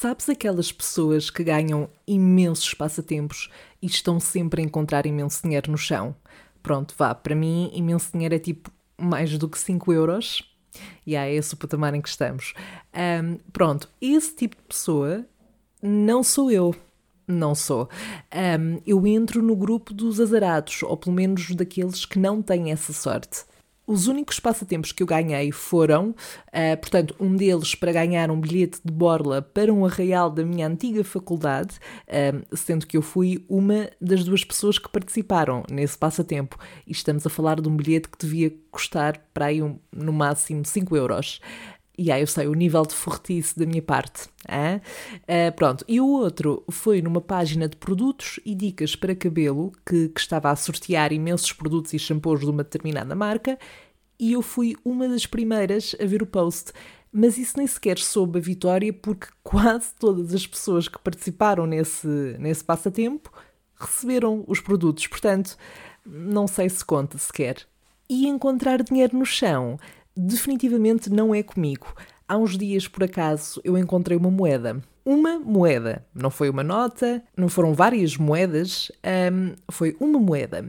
Sabes aquelas pessoas que ganham imensos passatempos e estão sempre a encontrar imenso dinheiro no chão? Pronto, vá, para mim, imenso dinheiro é tipo mais do que 5 euros. E yeah, é esse o patamar em que estamos. Um, pronto, esse tipo de pessoa não sou eu. Não sou. Um, eu entro no grupo dos azarados, ou pelo menos daqueles que não têm essa sorte. Os únicos passatempos que eu ganhei foram, uh, portanto, um deles para ganhar um bilhete de borla para um arraial da minha antiga faculdade, uh, sendo que eu fui uma das duas pessoas que participaram nesse passatempo. E estamos a falar de um bilhete que devia custar para aí um, no máximo 5 euros. E aí eu sei o nível de fortice da minha parte. Uh, pronto. E o outro foi numa página de produtos e dicas para cabelo que, que estava a sortear imensos produtos e shampoos de uma determinada marca e eu fui uma das primeiras a ver o post. Mas isso nem sequer soube a vitória porque quase todas as pessoas que participaram nesse, nesse passatempo receberam os produtos. Portanto, não sei se conta sequer. E encontrar dinheiro no chão definitivamente não é comigo. Há uns dias, por acaso, eu encontrei uma moeda. Uma moeda. Não foi uma nota, não foram várias moedas, foi uma moeda.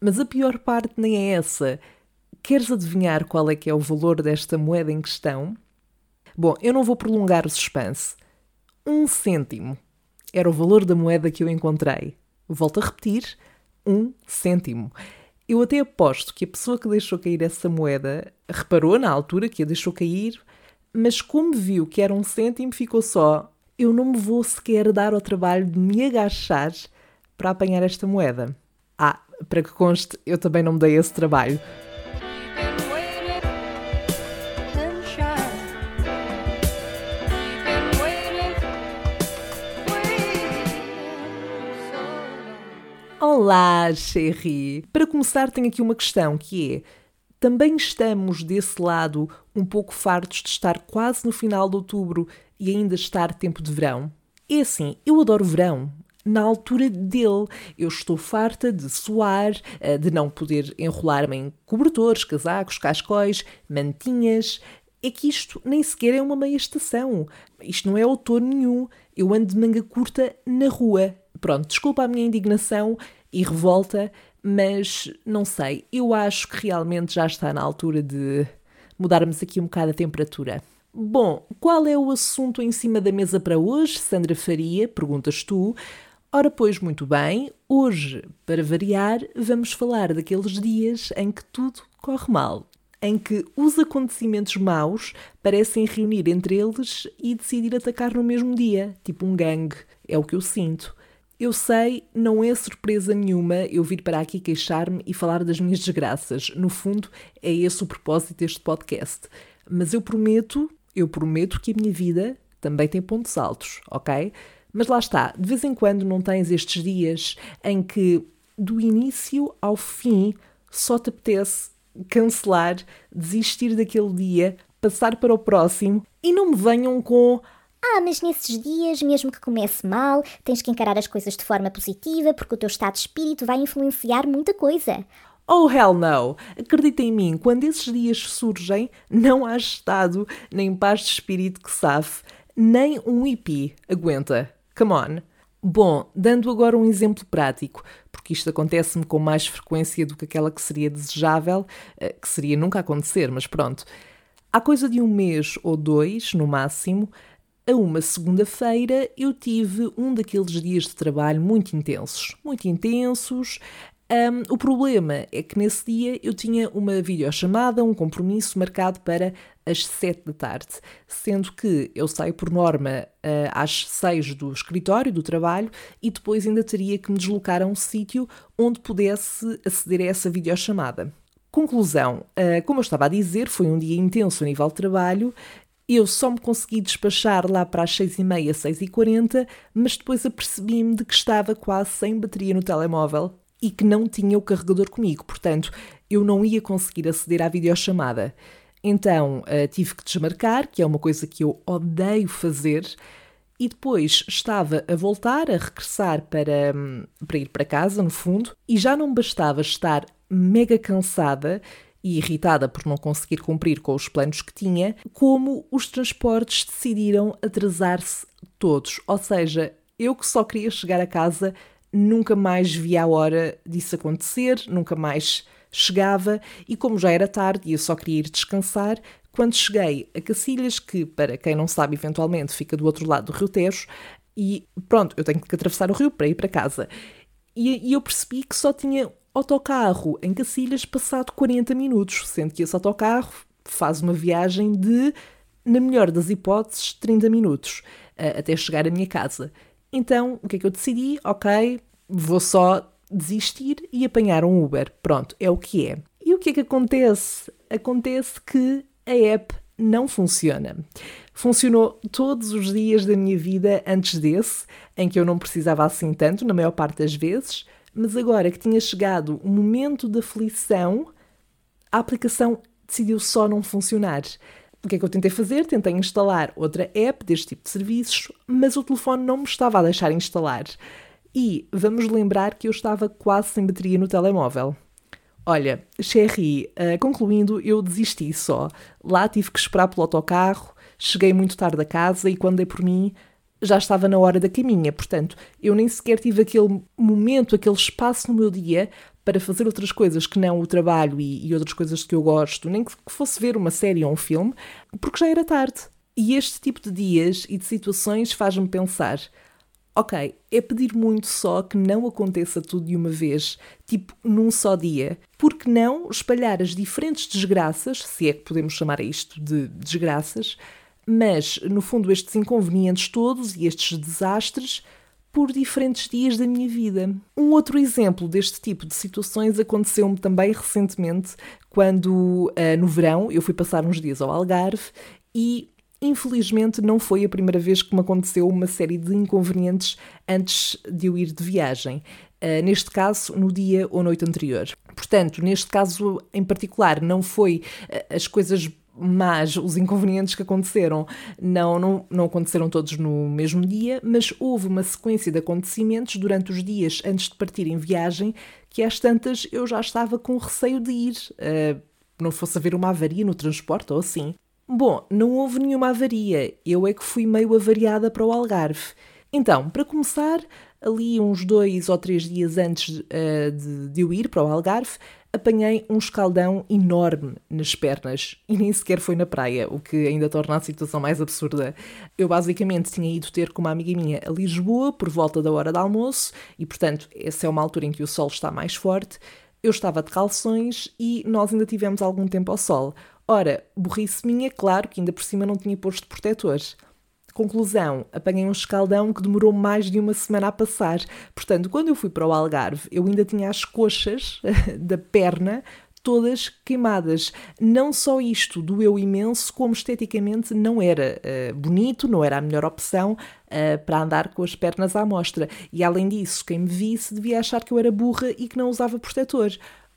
Mas a pior parte nem é essa. Queres adivinhar qual é que é o valor desta moeda em questão? Bom, eu não vou prolongar o suspense. Um cêntimo era o valor da moeda que eu encontrei. Volto a repetir: um cêntimo. Eu até aposto que a pessoa que deixou cair essa moeda reparou na altura que a deixou cair, mas como viu que era um cêntimo, ficou só: eu não me vou sequer dar ao trabalho de me agachar para apanhar esta moeda. Ah, para que conste, eu também não me dei esse trabalho. Olá, chérie! Para começar, tenho aqui uma questão que é: também estamos desse lado um pouco fartos de estar quase no final de outubro e ainda estar tempo de verão? É assim, eu adoro verão. Na altura dele, eu estou farta de suar, eh, de não poder enrolar-me em cobertores, casacos, cascóis, mantinhas. É que isto nem sequer é uma meia estação. Isto não é outono nenhum. Eu ando de manga curta na rua. Pronto, desculpa a minha indignação e revolta, mas não sei, eu acho que realmente já está na altura de mudarmos aqui um bocado a temperatura. Bom, qual é o assunto em cima da mesa para hoje, Sandra Faria? Perguntas tu. Ora, pois, muito bem, hoje, para variar, vamos falar daqueles dias em que tudo corre mal, em que os acontecimentos maus parecem reunir entre eles e decidir atacar no mesmo dia, tipo um gangue. É o que eu sinto. Eu sei, não é surpresa nenhuma eu vir para aqui queixar-me e falar das minhas desgraças. No fundo, é esse o propósito deste podcast. Mas eu prometo, eu prometo que a minha vida também tem pontos altos, ok? Mas lá está, de vez em quando não tens estes dias em que do início ao fim só te apetece cancelar, desistir daquele dia, passar para o próximo e não me venham com ah, mas nesses dias, mesmo que comece mal, tens que encarar as coisas de forma positiva porque o teu estado de espírito vai influenciar muita coisa. Oh, hell no! Acredita em mim, quando esses dias surgem, não há estado nem paz de espírito que safe, nem um hippie aguenta. Come on! Bom, dando agora um exemplo prático, porque isto acontece-me com mais frequência do que aquela que seria desejável, eh, que seria nunca acontecer, mas pronto. Há coisa de um mês ou dois, no máximo, a uma segunda-feira eu tive um daqueles dias de trabalho muito intensos. Muito intensos. Um, o problema é que nesse dia eu tinha uma videochamada, um compromisso marcado para as 7 da tarde, sendo que eu saio por norma uh, às 6 do escritório, do trabalho, e depois ainda teria que me deslocar a um sítio onde pudesse aceder a essa videochamada. Conclusão, uh, como eu estava a dizer, foi um dia intenso a nível de trabalho eu só me consegui despachar lá para as 6h30, 6h40, mas depois apercebi-me de que estava quase sem bateria no telemóvel e que não tinha o carregador comigo, portanto, eu não ia conseguir aceder à videochamada. Então uh, tive que desmarcar, que é uma coisa que eu odeio fazer, e depois estava a voltar, a regressar para, hum, para ir para casa, no fundo, e já não bastava estar mega cansada e irritada por não conseguir cumprir com os planos que tinha, como os transportes decidiram atrasar-se todos. Ou seja, eu que só queria chegar a casa, nunca mais via a hora disso acontecer, nunca mais chegava e como já era tarde e eu só queria ir descansar, quando cheguei a Cacilhas, que para quem não sabe eventualmente fica do outro lado do Rio Tejo, e pronto, eu tenho que atravessar o rio para ir para casa. E, e eu percebi que só tinha autocarro em Cacilhas passado 40 minutos, sendo que esse autocarro faz uma viagem de, na melhor das hipóteses, 30 minutos, até chegar à minha casa. Então, o que é que eu decidi? Ok, vou só desistir e apanhar um Uber. Pronto, é o que é. E o que é que acontece? Acontece que a app não funciona. Funcionou todos os dias da minha vida antes desse, em que eu não precisava assim tanto, na maior parte das vezes, mas agora que tinha chegado o momento da aflição, a aplicação decidiu só não funcionar. O que é que eu tentei fazer? Tentei instalar outra app deste tipo de serviços, mas o telefone não me estava a deixar instalar. E vamos lembrar que eu estava quase sem bateria no telemóvel. Olha, Sherry, uh, concluindo, eu desisti só. Lá tive que esperar pelo autocarro, cheguei muito tarde a casa e quando dei por mim já estava na hora da caminha. Portanto, eu nem sequer tive aquele momento, aquele espaço no meu dia para fazer outras coisas que não o trabalho e, e outras coisas que eu gosto, nem que fosse ver uma série ou um filme, porque já era tarde. E este tipo de dias e de situações faz-me pensar: ok, é pedir muito só que não aconteça tudo de uma vez, tipo num só dia. Porque não espalhar as diferentes desgraças, se é que podemos chamar isto de desgraças, mas no fundo estes inconvenientes todos e estes desastres por diferentes dias da minha vida. Um outro exemplo deste tipo de situações aconteceu-me também recentemente, quando uh, no verão eu fui passar uns dias ao Algarve e Infelizmente, não foi a primeira vez que me aconteceu uma série de inconvenientes antes de eu ir de viagem. Uh, neste caso, no dia ou noite anterior. Portanto, neste caso em particular, não foi uh, as coisas mas os inconvenientes que aconteceram não, não, não aconteceram todos no mesmo dia, mas houve uma sequência de acontecimentos durante os dias antes de partir em viagem que às tantas eu já estava com receio de ir, uh, não fosse haver uma avaria no transporte ou assim. Bom, não houve nenhuma avaria, eu é que fui meio avariada para o Algarve. Então, para começar, ali uns dois ou três dias antes uh, de, de eu ir para o Algarve, apanhei um escaldão enorme nas pernas e nem sequer foi na praia, o que ainda torna a situação mais absurda. Eu basicamente tinha ido ter com uma amiga minha a Lisboa por volta da hora do almoço e, portanto, essa é uma altura em que o sol está mais forte. Eu estava de calções e nós ainda tivemos algum tempo ao sol. Ora, burrice minha, claro que ainda por cima não tinha posto protetores. Conclusão, apanhei um escaldão que demorou mais de uma semana a passar. Portanto, quando eu fui para o Algarve, eu ainda tinha as coxas da perna todas queimadas. Não só isto doeu imenso, como esteticamente não era uh, bonito, não era a melhor opção uh, para andar com as pernas à mostra. E além disso, quem me visse devia achar que eu era burra e que não usava protetor.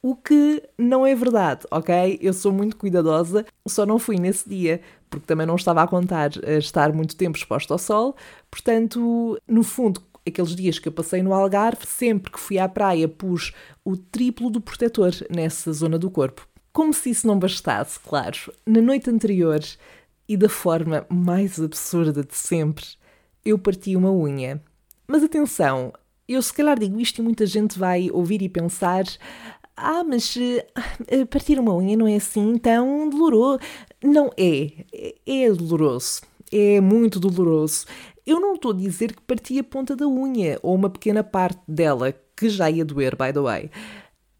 O que não é verdade, ok? Eu sou muito cuidadosa, só não fui nesse dia, porque também não estava a contar a estar muito tempo exposto ao sol. Portanto, no fundo, aqueles dias que eu passei no Algarve, sempre que fui à praia, pus o triplo do protetor nessa zona do corpo. Como se isso não bastasse, claro, na noite anterior e da forma mais absurda de sempre, eu parti uma unha. Mas atenção, eu se calhar digo isto e muita gente vai ouvir e pensar: ah, mas uh, partir uma unha não é assim tão doloroso. Não é. É doloroso. É muito doloroso. Eu não estou a dizer que parti a ponta da unha ou uma pequena parte dela, que já ia doer, by the way.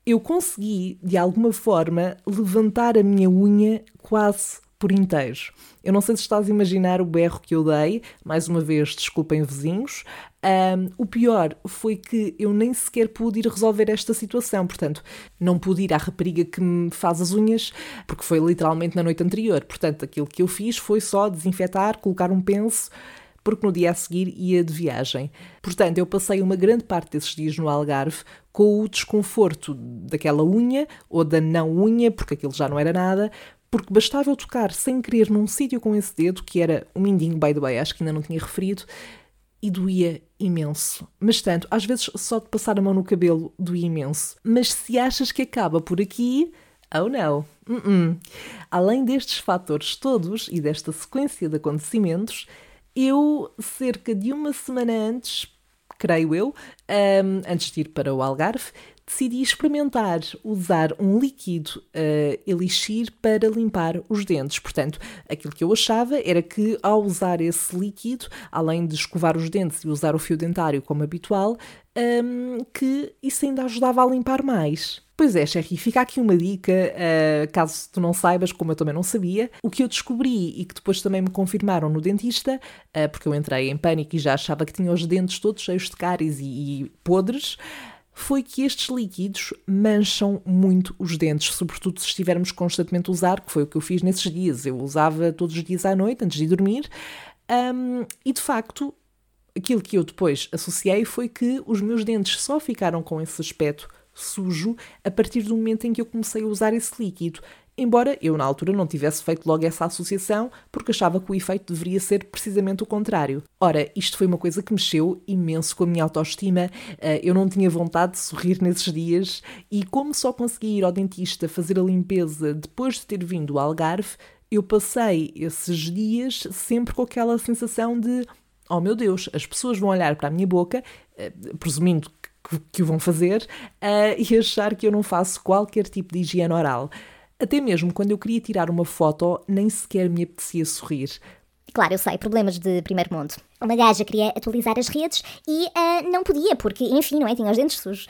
Eu consegui, de alguma forma, levantar a minha unha quase por inteiro. Eu não sei se estás a imaginar o berro que eu dei, mais uma vez, desculpem vizinhos. Um, o pior foi que eu nem sequer pude ir resolver esta situação, portanto, não pude ir à rapariga que me faz as unhas, porque foi literalmente na noite anterior. Portanto, aquilo que eu fiz foi só desinfetar, colocar um penso porque no dia a seguir ia de viagem. Portanto, eu passei uma grande parte desses dias no Algarve com o desconforto daquela unha ou da não unha, porque aquilo já não era nada, porque bastava eu tocar sem querer num sítio com esse dedo, que era o mindinho, by the way, acho que ainda não tinha referido, e doía imenso. Mas tanto, às vezes só de passar a mão no cabelo doía imenso. Mas se achas que acaba por aqui, oh não. Uh -uh. Além destes fatores todos e desta sequência de acontecimentos, Eu, cerca de uma semana antes, creio eu, um, antes de ir para o Algarve, decidi experimentar usar um líquido uh, elixir para limpar os dentes. Portanto, aquilo que eu achava era que ao usar esse líquido, além de escovar os dentes e usar o fio dentário como habitual, um, que isso ainda ajudava a limpar mais. Pois é, Sherry, fica aqui uma dica, uh, caso tu não saibas, como eu também não sabia. O que eu descobri e que depois também me confirmaram no dentista, uh, porque eu entrei em pânico e já achava que tinha os dentes todos cheios de cáries e, e podres, foi que estes líquidos mancham muito os dentes, sobretudo se estivermos constantemente a usar, que foi o que eu fiz nesses dias. Eu usava todos os dias à noite, antes de dormir, um, e de facto, aquilo que eu depois associei foi que os meus dentes só ficaram com esse aspecto sujo a partir do momento em que eu comecei a usar esse líquido embora eu na altura não tivesse feito logo essa associação, porque achava que o efeito deveria ser precisamente o contrário. Ora, isto foi uma coisa que mexeu imenso com a minha autoestima, eh, eu não tinha vontade de sorrir nesses dias e como só consegui ir ao dentista fazer a limpeza depois de ter vindo ao Algarve, eu passei esses dias sempre com aquela sensação de oh meu Deus, as pessoas vão olhar para a minha boca, eh, presumindo que, o vão fazer, uh, e achar que eu não faço qualquer tipo de higiene oral. Até mesmo quando eu queria tirar uma foto, nem sequer me apetecia sorrir. Claro, eu sei, problemas de primeiro mundo. Uma gaja queria atualizar as redes e uh, não podia, porque, enfim, não é? Tinha os dentes sujos.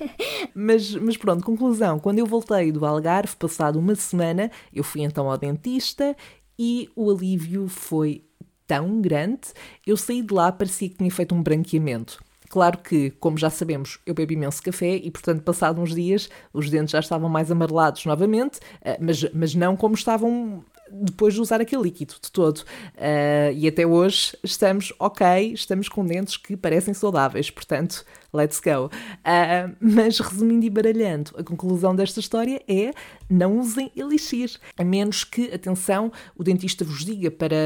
mas, mas pronto, conclusão. Quando eu voltei do Algarve, passado uma semana, eu fui então ao dentista e o alívio foi tão grande, eu saí de lá, parecia que tinha feito um branqueamento. Claro que, como já sabemos, eu bebo imenso café e, portanto, passado uns dias, os dentes já estavam mais amarelados novamente, eh, mas, mas não como estavam depois de usar aquele líquido de todo. Uh, e até hoje estamos ok, estamos com dentes que parecem saudáveis, portanto, let's go. Uh, mas resumindo e baralhando, a conclusão desta história é não usem elixir, a menos que, atenção, o dentista vos diga para,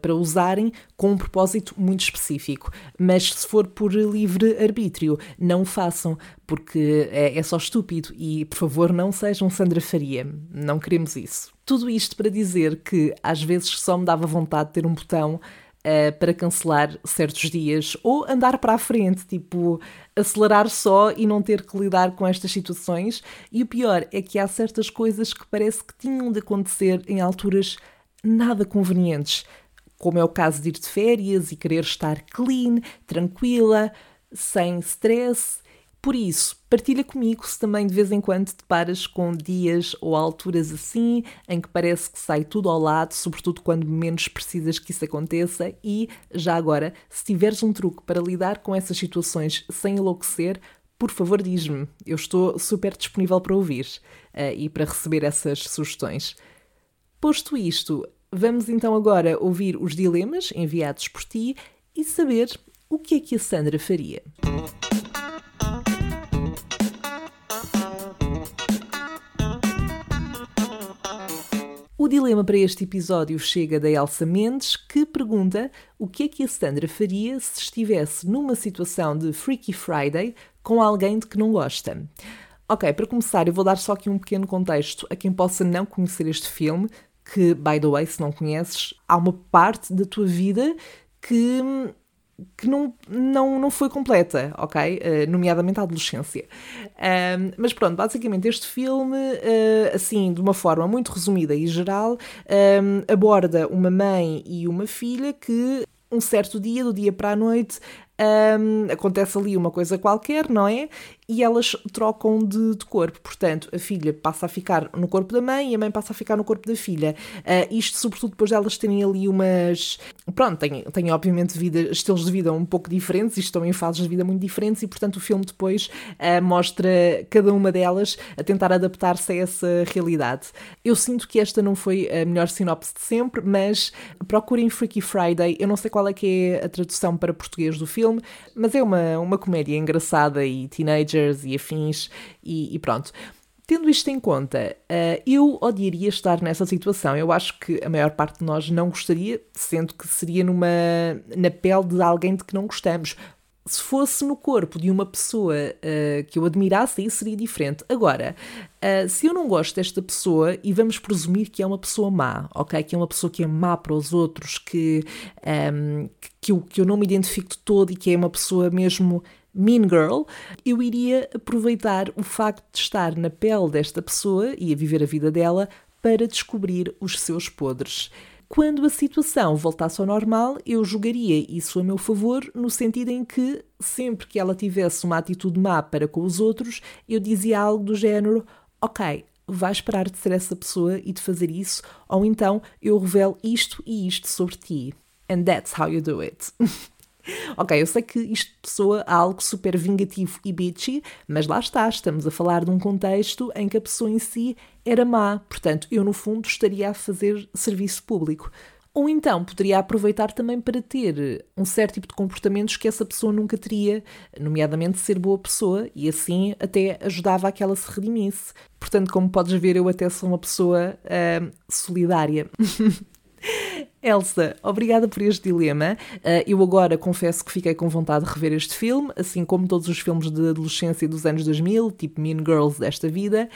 para usarem com um propósito muito específico. Mas se for por livre arbítrio, não o façam, porque é, é só estúpido e, por favor, não sejam Sandra Faria. Não queremos isso. Tudo isto para dizer que às vezes só me dava vontade de ter um botão uh, para cancelar certos dias ou andar para a frente, tipo acelerar só e não ter que lidar com estas situações. E o pior é que há certas coisas que parece que tinham de acontecer em alturas nada convenientes, como é o caso de ir de férias e querer estar clean, tranquila, sem stress por isso, partilha comigo se também de vez em quando te paras com dias ou alturas assim, em que parece que sai tudo ao lado, sobretudo quando menos precisas que isso aconteça. E, já agora, se tiveres um truque para lidar com essas situações sem enlouquecer, por favor diz-me. Eu estou super disponível para ouvir uh, e para receber essas sugestões. Posto isto, vamos então agora ouvir os dilemas enviados por ti e saber o que é que a Sandra faria. O dilema para este episódio chega da Elsa Mendes, que pergunta o que é que a Sandra faria se estivesse numa situação de Freaky Friday com alguém de que não gosta. Ok, para começar, eu vou dar só aqui um pequeno contexto a quem possa não conhecer este filme, que, by the way, se não conheces, há uma parte da tua vida que que não, não, não foi completa, ok? Uh, nomeadamente a adolescência. Um, mas pronto, basicamente este filme, uh, assim, de uma forma muito resumida e geral, um, aborda uma mãe e uma filha que um certo dia, do dia para a noite, um, acontece ali uma coisa qualquer, não é? E elas trocam de, de, corpo. Portanto, a filha passa a ficar no corpo da mãe e a mãe passa a ficar no corpo da filha. Uh, isto, sobretudo, depois de elas terem ali umas. Pronto, têm, têm obviamente vida, estilos de vida um pouco diferentes e estão em fases de vida muito diferentes, e portanto, o filme depois uh, mostra cada uma delas a tentar adaptar-se a essa realidade. Eu sinto que esta não foi a melhor sinopse de sempre, mas procurem Freaky Friday. Eu não sei qual é que é a tradução para português do filme mas é uma, uma comédia engraçada e teenagers e afins e, e pronto. Tendo isto em conta, uh, eu odiaria estar nessa situação. Eu acho que a maior parte de nós não gostaria, sendo que seria numa, na pele de alguém de que não gostamos. Se fosse no corpo de uma pessoa uh, que eu admirasse, aí seria diferente. Agora, uh, se eu não gosto desta pessoa, e vamos presumir que é uma pessoa má, ok? Que é uma pessoa que é má para os outros, que, um, ehm, que, eu, que eu não me identifico de todo e que é uma pessoa mesmo Mean Girl, eu iria aproveitar o facto de estar na pele desta pessoa e a viver a vida dela para descobrir os seus podres. Quando a situação voltasse ao normal, eu jogaria isso a meu favor, no sentido em que, sempre que ela tivesse uma atitude má para com os outros, eu dizia algo do género: Ok, vais parar de ser essa pessoa e de fazer isso, ou então eu revelo isto e isto sobre ti. And that's how you do it. ok, eu sei que isto soa a algo super vingativo e bitchy, mas lá está, estamos a falar de um contexto em que a pessoa em si era má, portanto, eu no fundo estaria a fazer serviço público. Ou então poderia aproveitar também para ter um certo tipo de comportamentos que essa pessoa nunca teria, nomeadamente ser boa pessoa, e assim até ajudava a que ela se redimisse. Portanto, como podes ver, eu até sou uma pessoa uh, solidária. Elsa, obrigada por este dilema. Uh, eu agora confesso que fiquei com vontade de rever este filme, assim como todos os filmes de adolescência dos anos 2000, tipo Mean Girls desta vida,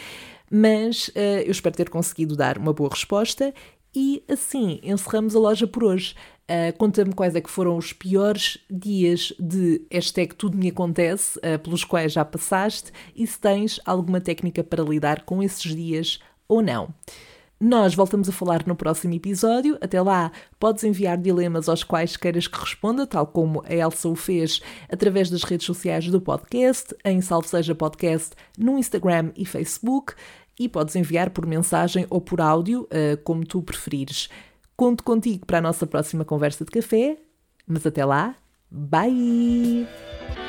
mas uh, eu espero ter conseguido dar uma boa resposta e assim encerramos a loja por hoje. Uh, Conta-me quais é que foram os piores dias de hashtag tudo me acontece, uh, pelos quais já passaste, e se tens alguma técnica para lidar com esses dias ou não. Nós voltamos a falar no próximo episódio. Até lá, podes enviar dilemas aos quais queiras que responda, tal como a Elsa o fez através das redes sociais do podcast, em Salve Seja Podcast, no Instagram e Facebook, e podes enviar por mensagem ou por áudio, uh, como tu preferires. Conto contigo para a nossa próxima conversa de café, mas até lá, bye!